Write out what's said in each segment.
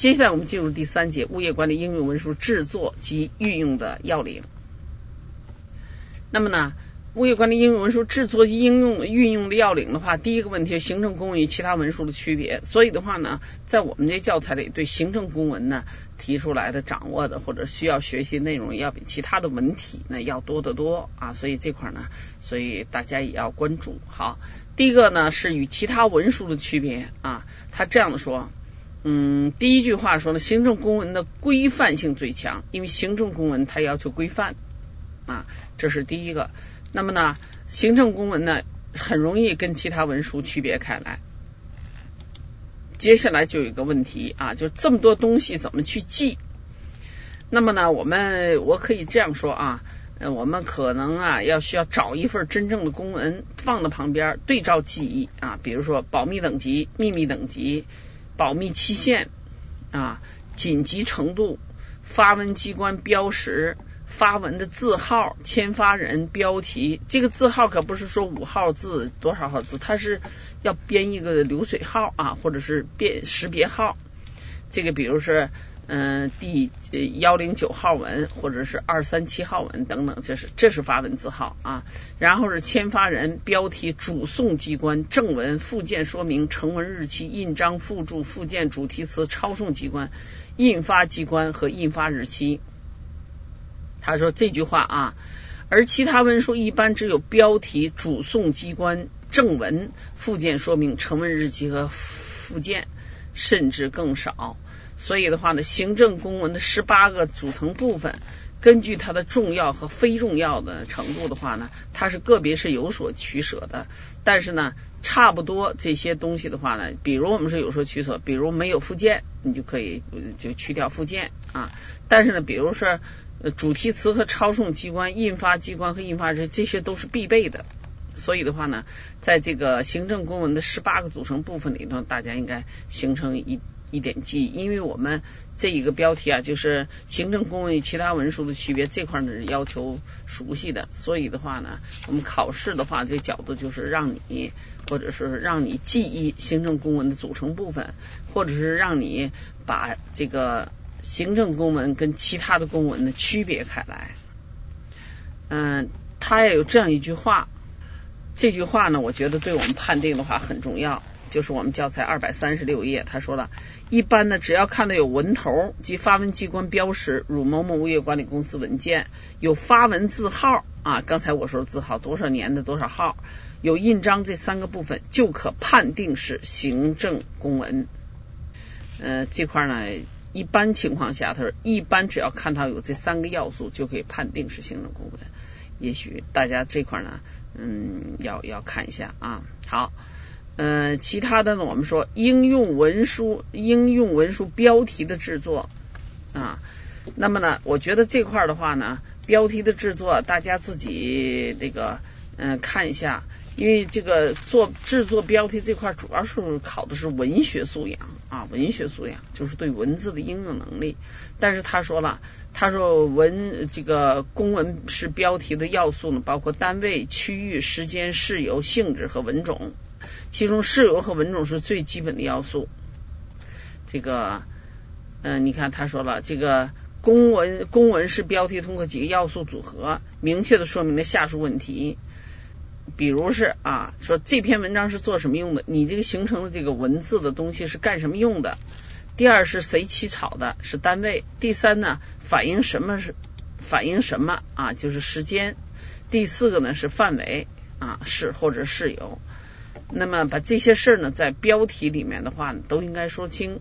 接下来我们进入第三节物业管理应用文书制作及运用的要领。那么呢？物业管理应用文书制作及应用运用的要领的话，第一个问题，行政公文与其他文书的区别。所以的话呢，在我们这教材里，对行政公文呢提出来的掌握的或者需要学习内容，要比其他的文体呢要多得多啊。所以这块呢，所以大家也要关注。好，第一个呢是与其他文书的区别啊。他这样的说，嗯，第一句话说了，行政公文的规范性最强，因为行政公文它要求规范啊，这是第一个。那么呢，行政公文呢很容易跟其他文书区别开来。接下来就有一个问题啊，就这么多东西怎么去记？那么呢，我们我可以这样说啊，我们可能啊要需要找一份真正的公文放在旁边对照记忆啊，比如说保密等级、秘密等级、保密期限啊、紧急程度、发文机关标识。发文的字号、签发人、标题，这个字号可不是说五号字多少号字，它是要编一个流水号啊，或者是辨识别号。这个比如是嗯第幺零九号文，或者是二三七号文等等，这是这是发文字号啊。然后是签发人、标题、主送机关、正文、附件说明、成文日期、印章、附注、附件、主题词、抄送机关、印发机关和印发日期。他说这句话啊，而其他文书一般只有标题、主送机关、正文、附件说明、成文日期和附件，甚至更少。所以的话呢，行政公文的十八个组成部分，根据它的重要和非重要的程度的话呢，它是个别是有所取舍的。但是呢，差不多这些东西的话呢，比如我们是有所取舍，比如没有附件，你就可以就去掉附件啊。但是呢，比如说。主题词和抄送机关、印发机关和印发人，这些都是必备的。所以的话呢，在这个行政公文的十八个组成部分里头，大家应该形成一一点记忆。因为我们这一个标题啊，就是行政公文与其他文书的区别这块呢是要求熟悉的。所以的话呢，我们考试的话，这角度就是让你，或者是让你记忆行政公文的组成部分，或者是让你把这个。行政公文跟其他的公文呢区别开来，嗯，他也有这样一句话，这句话呢，我觉得对我们判定的话很重要，就是我们教材二百三十六页，他说了，一般呢，只要看到有文头及发文机关标识，如某某物业管理公司文件，有发文字号啊，刚才我说字号多少年的多少号，有印章这三个部分，就可判定是行政公文。呃，这块呢。一般情况下，他说一般只要看到有这三个要素，就可以判定是行政公文。也许大家这块呢，嗯，要要看一下啊。好，嗯，其他的呢，我们说应用文书应用文书标题的制作啊。那么呢，我觉得这块的话呢，标题的制作大家自己这个嗯看一下。因为这个做制作标题这块，主要是考的是文学素养啊，文学素养就是对文字的应用能力。但是他说了，他说文这个公文是标题的要素呢，包括单位、区域、时间、事由、性质和文种。其中事由和文种是最基本的要素。这个，嗯，你看他说了，这个公文公文是标题通过几个要素组合，明确的说明了下述问题。比如是啊，说这篇文章是做什么用的？你这个形成的这个文字的东西是干什么用的？第二是谁起草的？是单位。第三呢，反映什么是反映什么啊？就是时间。第四个呢是范围啊，是或者是有。那么把这些事儿呢，在标题里面的话呢都应该说清。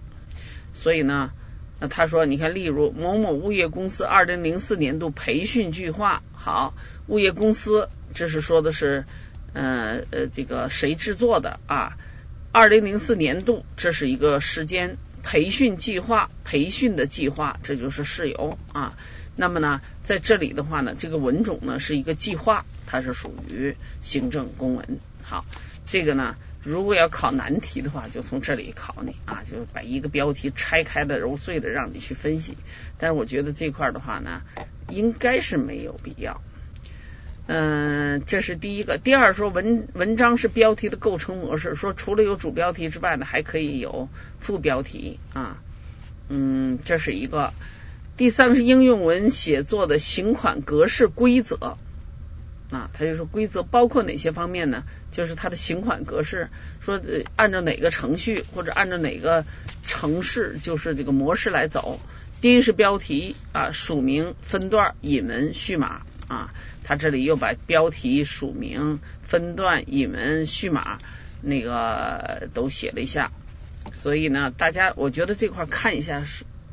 所以呢，那他说，你看，例如某某物业公司二零零四年度培训计划，好，物业公司。这是说的是，呃呃，这个谁制作的啊？二零零四年度，这是一个时间培训计划，培训的计划，这就是事由啊。那么呢，在这里的话呢，这个文种呢是一个计划，它是属于行政公文。好，这个呢，如果要考难题的话，就从这里考你啊，就把一个标题拆开的揉碎的让你去分析。但是我觉得这块的话呢，应该是没有必要。嗯，这是第一个。第二说文文章是标题的构成模式，说除了有主标题之外呢，还可以有副标题啊。嗯，这是一个。第三个是应用文写作的行款格式规则啊，他就说规则包括哪些方面呢？就是它的行款格式，说按照哪个程序或者按照哪个城市，就是这个模式来走。第一是标题啊，署名、分段、引文、序码啊，他这里又把标题、署名、分段、引文、序码那个都写了一下。所以呢，大家我觉得这块看一下，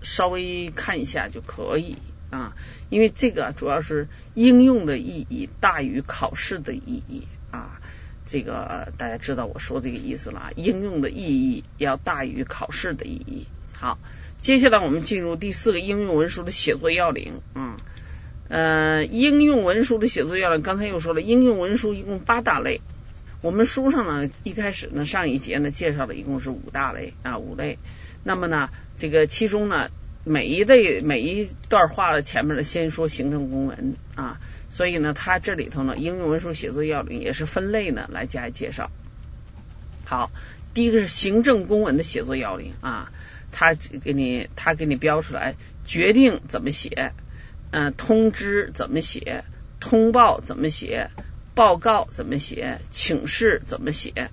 稍微看一下就可以啊，因为这个主要是应用的意义大于考试的意义啊。这个大家知道我说这个意思了，应用的意义要大于考试的意义。好。接下来我们进入第四个应用文书的写作要领啊，呃，应用文书的写作要领，刚才又说了，应用文书一共八大类。我们书上呢，一开始呢，上一节呢介绍的一共是五大类啊，五类。那么呢，这个其中呢，每一类每一段话的前面呢，先说行政公文啊，所以呢，它这里头呢，应用文书写作要领也是分类呢来加以介绍。好，第一个是行政公文的写作要领啊。他给你，他给你标出来，决定怎么写，嗯，通知怎么写，通报怎么写，报告怎么写，请示怎么写，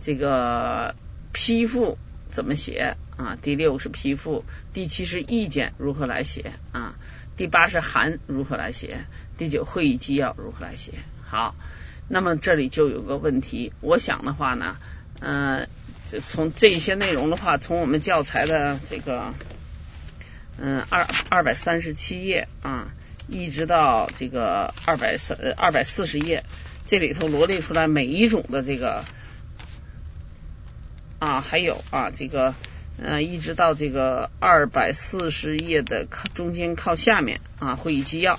这个批复怎么写啊？第六是批复，第七是意见如何来写啊？第八是函如何来写？第九会议纪要如何来写？好，那么这里就有个问题，我想的话呢，嗯。就从这些内容的话，从我们教材的这个嗯二二百三十七页啊，一直到这个二百三二百四十页，这里头罗列出来每一种的这个啊，还有啊这个呃一直到这个二百四十页的靠中间靠下面啊会议纪要，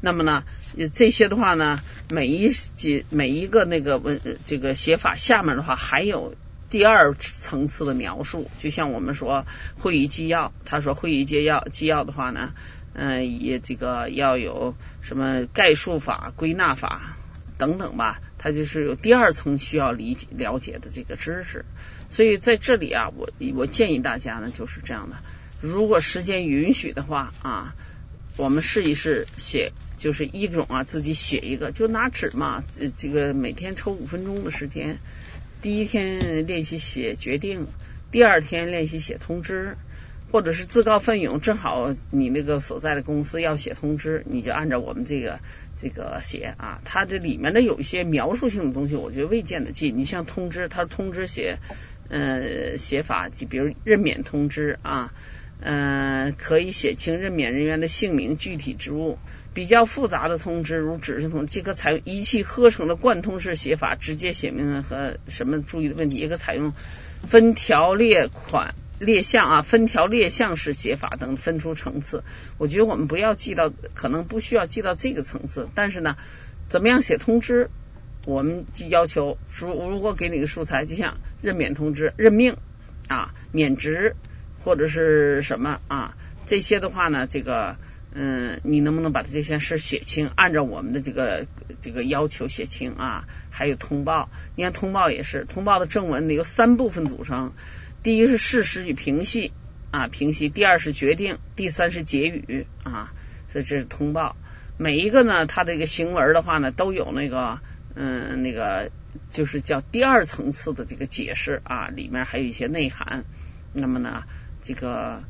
那么呢这些的话呢，每一几每一个那个文这个写法下面的话还有。第二层次的描述，就像我们说会议纪要，他说会议纪要纪要的话呢，嗯，也这个要有什么概述法、归纳法等等吧，它就是有第二层需要理解了解的这个知识。所以在这里啊，我我建议大家呢就是这样的，如果时间允许的话啊，我们试一试写，就是一种啊自己写一个，就拿纸嘛，这这个每天抽五分钟的时间。第一天练习写决定，第二天练习写通知，或者是自告奋勇，正好你那个所在的公司要写通知，你就按照我们这个这个写啊。它这里面的有一些描述性的东西，我觉得未见得进。你像通知，它通知写呃写法，就比如任免通知啊。嗯，可以写清任免人员的姓名、具体职务。比较复杂的通知，如指示通知，即可采用一气呵成的贯通式写法，直接写明和什么注意的问题。也可采用分条列款列项啊，分条列项式写法等，分出层次。我觉得我们不要记到，可能不需要记到这个层次。但是呢，怎么样写通知，我们就要求，如如果给你个素材，就像任免通知、任命啊、免职。或者是什么啊？这些的话呢，这个嗯，你能不能把这些事写清？按照我们的这个这个要求写清啊？还有通报，你看通报也是，通报的正文呢由三部分组成：第一是事实与评析啊，评析；第二是决定；第三是结语啊。所以这是通报。每一个呢，它这个行文的话呢，都有那个嗯，那个就是叫第二层次的这个解释啊，里面还有一些内涵。那么呢？这个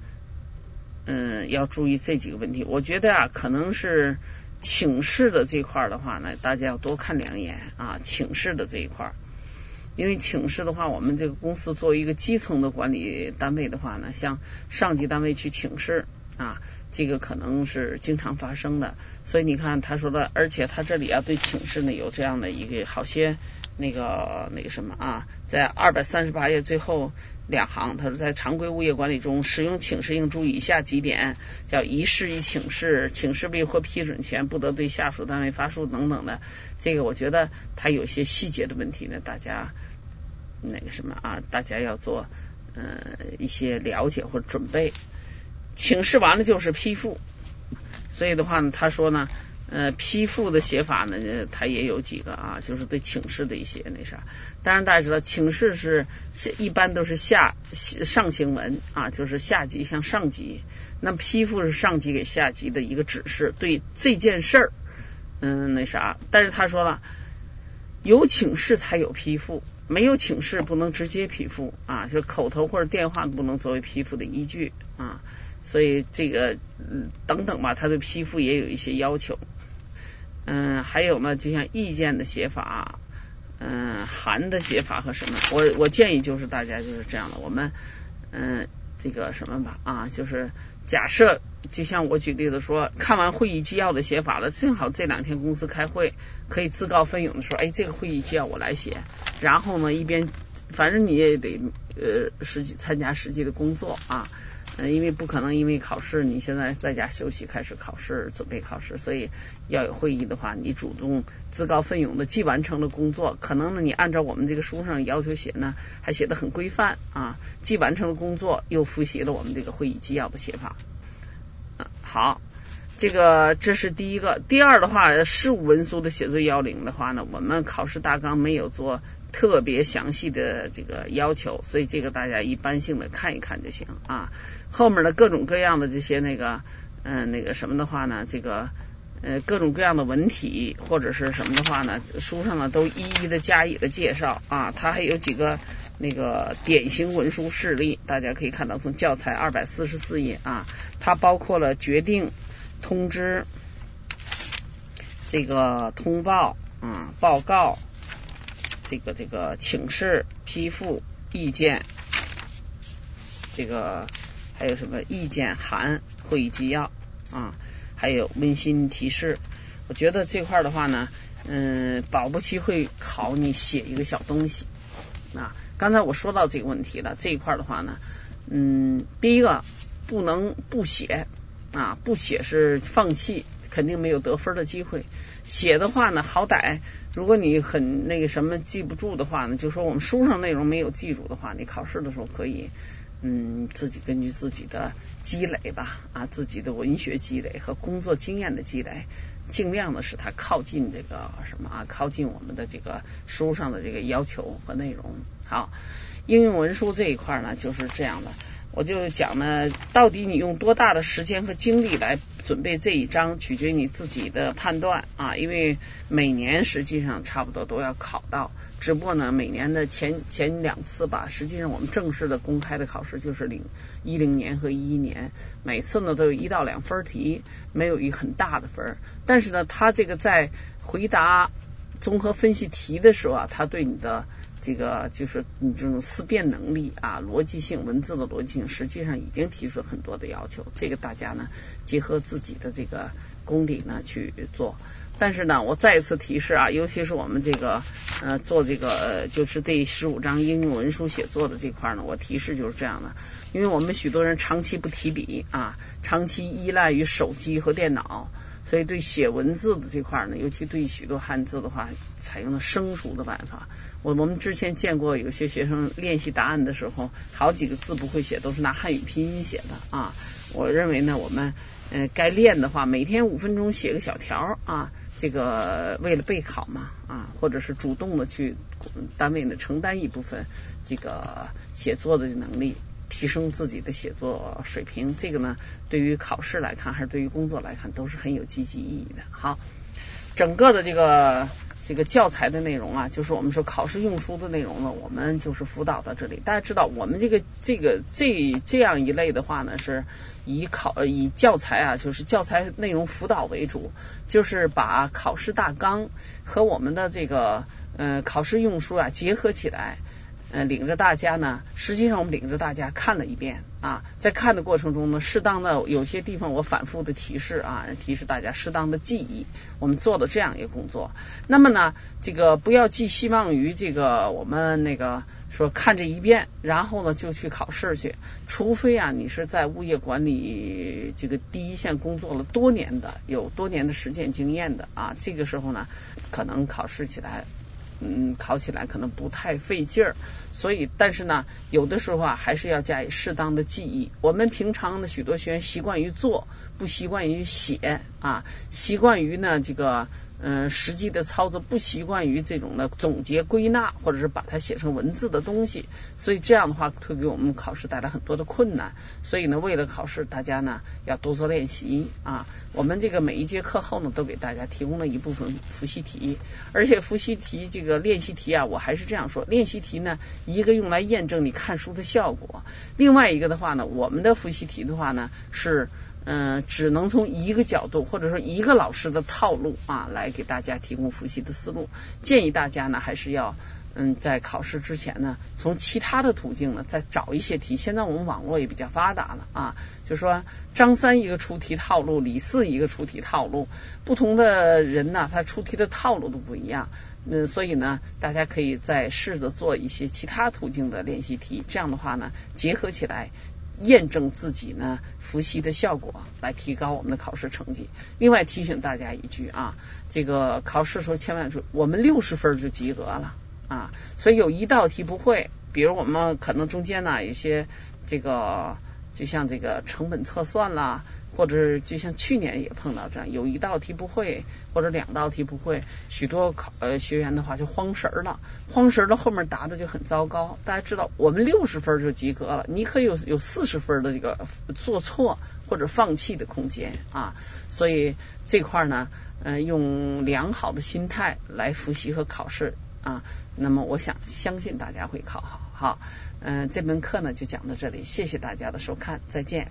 嗯，要注意这几个问题。我觉得啊，可能是请示的这块的话呢，大家要多看两眼啊。请示的这一块，因为请示的话，我们这个公司作为一个基层的管理单位的话呢，向上级单位去请示啊，这个可能是经常发生的。所以你看，他说的，而且他这里啊，对请示呢有这样的一个好些那个那个什么啊，在二百三十八页最后。两行，他说在常规物业管理中，使用请示应注意以下几点：叫一事一请示，请示未获批准前，不得对下属单位发出等等的。这个我觉得它有些细节的问题呢，大家那个什么啊，大家要做呃一些了解或者准备。请示完了就是批复，所以的话呢，他说呢，呃，批复的写法呢，他也有几个啊，就是对请示的一些那啥。当然大家知道，请示是一般都是下上行文啊，就是下级向上级。那批复是上级给下级的一个指示，对这件事儿，嗯，那啥。但是他说了，有请示才有批复，没有请示不能直接批复啊，就口头或者电话不能作为批复的依据啊。所以这个等等吧，他对批复也有一些要求。嗯，还有呢，就像意见的写法，嗯，函的写法和什么，我我建议就是大家就是这样的，我们嗯这个什么吧啊，就是假设就像我举例子说，看完会议纪要的写法了，正好这两天公司开会，可以自告奋勇的说，哎，这个会议纪要我来写，然后呢一边反正你也得呃实际参加实际的工作啊。嗯，因为不可能因为考试，你现在在家休息开始考试，准备考试，所以要有会议的话，你主动自告奋勇的既完成了工作，可能呢你按照我们这个书上要求写呢，还写的很规范啊，既完成了工作，又复习了我们这个会议纪要的写法。嗯，好，这个这是第一个，第二的话，事务文书的写作要领的话呢，我们考试大纲没有做。特别详细的这个要求，所以这个大家一般性的看一看就行啊。后面的各种各样的这些那个嗯那个什么的话呢，这个呃各种各样的文体或者是什么的话呢，书上呢都一一的加以的介绍啊。它还有几个那个典型文书事例，大家可以看到从教材二百四十四页啊，它包括了决定、通知、这个通报啊、报告。这个这个请示、批复、意见，这个还有什么意见函、会议纪要啊，还有温馨提示。我觉得这块的话呢，嗯，保不齐会考你写一个小东西啊。刚才我说到这个问题了，这一块的话呢，嗯，第一个不能不写啊，不写是放弃，肯定没有得分的机会。写的话呢，好歹。如果你很那个什么记不住的话呢，就说我们书上内容没有记住的话，你考试的时候可以嗯自己根据自己的积累吧啊自己的文学积累和工作经验的积累，尽量的使它靠近这个什么啊靠近我们的这个书上的这个要求和内容。好，应用文书这一块呢就是这样的。我就讲呢，到底你用多大的时间和精力来准备这一章，取决于你自己的判断啊。因为每年实际上差不多都要考到，只不过呢，每年的前前两次吧，实际上我们正式的公开的考试就是零一零年和一一年，每次呢都有一到两分题，没有一很大的分儿。但是呢，他这个在回答综合分析题的时候啊，他对你的。这个就是你这种思辨能力啊，逻辑性文字的逻辑性，实际上已经提出了很多的要求。这个大家呢，结合自己的这个功底呢去做。但是呢，我再一次提示啊，尤其是我们这个呃做这个呃就是第十五章应用文书写作的这块呢，我提示就是这样的，因为我们许多人长期不提笔啊，长期依赖于手机和电脑。所以对写文字的这块呢，尤其对许多汉字的话，采用了生疏的办法。我我们之前见过有些学生练习答案的时候，好几个字不会写，都是拿汉语拼音写的啊。我认为呢，我们呃该练的话，每天五分钟写个小条啊，这个为了备考嘛啊，或者是主动的去单位呢承担一部分这个写作的能力。提升自己的写作水平，这个呢，对于考试来看，还是对于工作来看，都是很有积极意义的。好，整个的这个这个教材的内容啊，就是我们说考试用书的内容呢，我们就是辅导到这里。大家知道，我们这个这个这这样一类的话呢，是以考以教材啊，就是教材内容辅导为主，就是把考试大纲和我们的这个嗯考试用书啊结合起来。呃，领着大家呢，实际上我们领着大家看了一遍啊，在看的过程中呢，适当的有些地方我反复的提示啊，提示大家适当的记忆，我们做了这样一个工作。那么呢，这个不要寄希望于这个我们那个说看这一遍，然后呢就去考试去，除非啊你是在物业管理这个第一线工作了多年的，有多年的实践经验的啊，这个时候呢，可能考试起来。嗯，考起来可能不太费劲儿。所以，但是呢，有的时候啊，还是要加以适当的记忆。我们平常的许多学员习惯于做，不习惯于写啊，习惯于呢这个。嗯，实际的操作不习惯于这种的总结归纳，或者是把它写成文字的东西，所以这样的话会给我们考试带来很多的困难。所以呢，为了考试，大家呢要多做练习啊。我们这个每一节课后呢，都给大家提供了一部分复习题，而且复习题这个练习题啊，我还是这样说：练习题呢，一个用来验证你看书的效果，另外一个的话呢，我们的复习题的话呢是。嗯，只能从一个角度或者说一个老师的套路啊，来给大家提供复习的思路。建议大家呢，还是要嗯，在考试之前呢，从其他的途径呢，再找一些题。现在我们网络也比较发达了啊，就说张三一个出题套路，李四一个出题套路，不同的人呢，他出题的套路都不一样。嗯，所以呢，大家可以再试着做一些其他途径的练习题。这样的话呢，结合起来。验证自己呢复习的效果，来提高我们的考试成绩。另外提醒大家一句啊，这个考试时候千万注意，我们六十分就及格了啊，所以有一道题不会，比如我们可能中间呢有些这个。就像这个成本测算啦，或者就像去年也碰到这样，有一道题不会，或者两道题不会，许多考呃学员的话就慌神了，慌神了后面答的就很糟糕。大家知道，我们六十分就及格了，你可以有有四十分的这个做错或者放弃的空间啊。所以这块呢，嗯，用良好的心态来复习和考试啊，那么我想相信大家会考好。好，嗯，这门课呢就讲到这里，谢谢大家的收看，再见。